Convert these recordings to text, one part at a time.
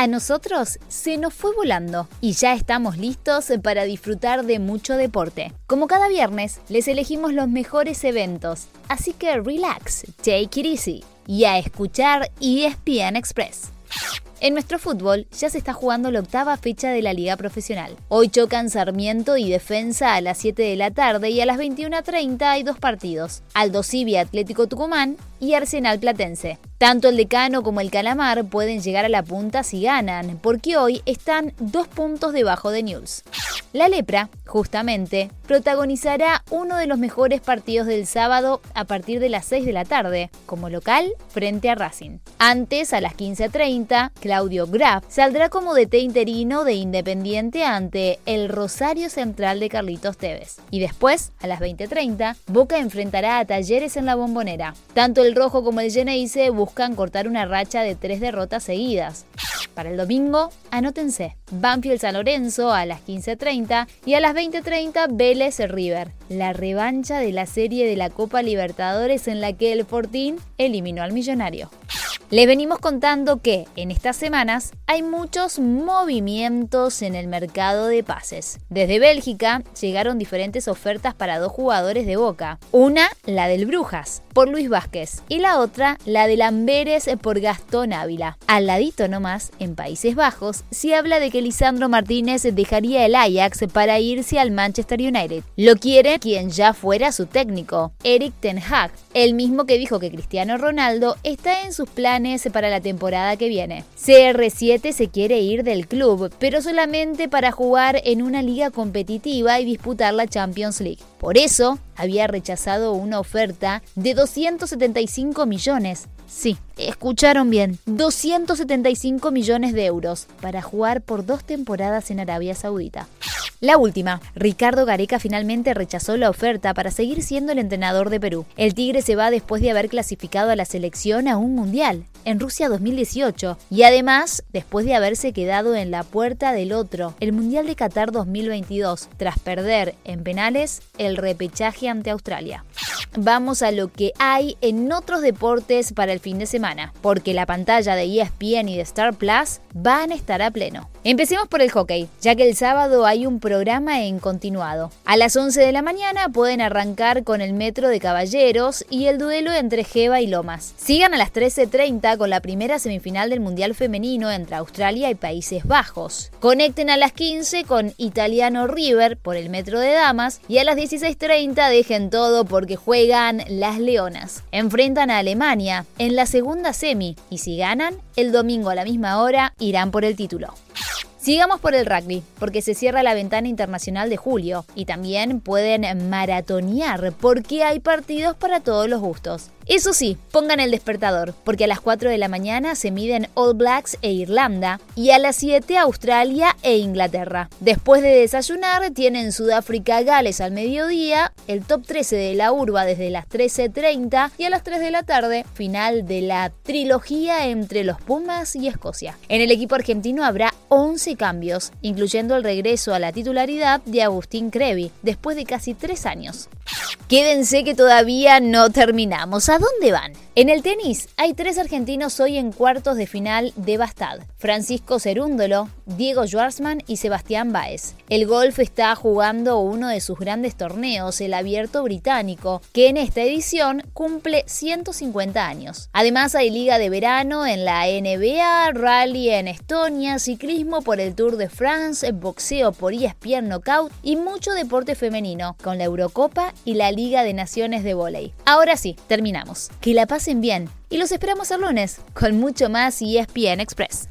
A nosotros se nos fue volando y ya estamos listos para disfrutar de mucho deporte. Como cada viernes, les elegimos los mejores eventos, así que relax, take it easy y a escuchar ESPN Express. En nuestro fútbol ya se está jugando la octava fecha de la liga profesional. Hoy chocan Sarmiento y Defensa a las 7 de la tarde y a las 21.30 hay dos partidos. Aldo Civi Atlético Tucumán y Arsenal Platense. Tanto el Decano como el Calamar pueden llegar a la punta si ganan, porque hoy están dos puntos debajo de News. La Lepra, justamente, protagonizará uno de los mejores partidos del sábado a partir de las 6 de la tarde, como local frente a Racing. Antes, a las 15.30, Claudio Graf saldrá como DT interino de Independiente ante el Rosario Central de Carlitos Tevez. Y después, a las 20.30, Boca enfrentará a Talleres en la Bombonera. Tanto el Rojo como el Geneise buscan cortar una racha de tres derrotas seguidas. Para el domingo, anótense. Banfield San Lorenzo a las 15.30 y a las 20.30 Vélez River, la revancha de la serie de la Copa Libertadores en la que el Fortín eliminó al millonario. Les venimos contando que en estas semanas hay muchos movimientos en el mercado de pases. Desde Bélgica llegaron diferentes ofertas para dos jugadores de Boca. Una, la del Brujas, por Luis Vázquez, y la otra, la del Amberes por Gastón Ávila. Al ladito nomás, en Países Bajos, se habla de que Lisandro Martínez dejaría el Ajax para irse al Manchester United. Lo quiere quien ya fuera su técnico, Eric Ten Hag, el mismo que dijo que Cristiano Ronaldo está en sus planes para la temporada que viene. CR7 se quiere ir del club, pero solamente para jugar en una liga competitiva y disputar la Champions League. Por eso, había rechazado una oferta de 275 millones. Sí, escucharon bien, 275 millones de euros para jugar por dos temporadas en Arabia Saudita. La última, Ricardo Gareca finalmente rechazó la oferta para seguir siendo el entrenador de Perú. El Tigre se va después de haber clasificado a la selección a un mundial en Rusia 2018 y además después de haberse quedado en la puerta del otro, el Mundial de Qatar 2022, tras perder en penales el repechaje ante Australia. Vamos a lo que hay en otros deportes para el fin de semana, porque la pantalla de ESPN y de Star Plus van a estar a pleno. Empecemos por el hockey, ya que el sábado hay un programa en continuado. A las 11 de la mañana pueden arrancar con el Metro de Caballeros y el duelo entre Jeva y Lomas. Sigan a las 13.30 con la primera semifinal del Mundial Femenino entre Australia y Países Bajos. Conecten a las 15 con Italiano River por el Metro de Damas y a las 16.30 dejen todo porque juegan las Leonas. Enfrentan a Alemania en la segunda semi y si ganan, el domingo a la misma hora irán por el título. Sigamos por el rugby, porque se cierra la ventana internacional de julio y también pueden maratonear porque hay partidos para todos los gustos. Eso sí, pongan el despertador, porque a las 4 de la mañana se miden All Blacks e Irlanda y a las 7 Australia e Inglaterra. Después de desayunar, tienen Sudáfrica Gales al mediodía, el top 13 de la urba desde las 13.30 y a las 3 de la tarde, final de la trilogía entre los Pumas y Escocia. En el equipo argentino habrá 11 cambios, incluyendo el regreso a la titularidad de Agustín Crevi, después de casi 3 años. Quédense que todavía no terminamos. ¿A dónde van? En el tenis hay tres argentinos hoy en cuartos de final de Bastad. Francisco Cerúndolo, Diego Schwartzman y Sebastián Baez. El golf está jugando uno de sus grandes torneos, el Abierto Británico, que en esta edición cumple 150 años. Además hay liga de verano en la NBA, rally en Estonia, ciclismo por el Tour de France, boxeo por ESPN Knockout y mucho deporte femenino, con la Eurocopa y la Liga de Naciones de Voley. Ahora sí, terminamos. Que la bien y los esperamos el lunes con mucho más ESPN Express.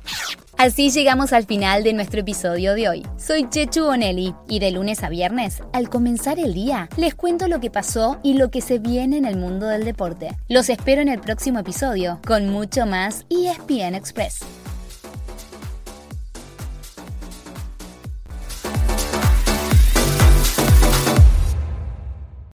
Así llegamos al final de nuestro episodio de hoy. Soy Chechu Bonelli y de lunes a viernes, al comenzar el día, les cuento lo que pasó y lo que se viene en el mundo del deporte. Los espero en el próximo episodio con mucho más ESPN Express.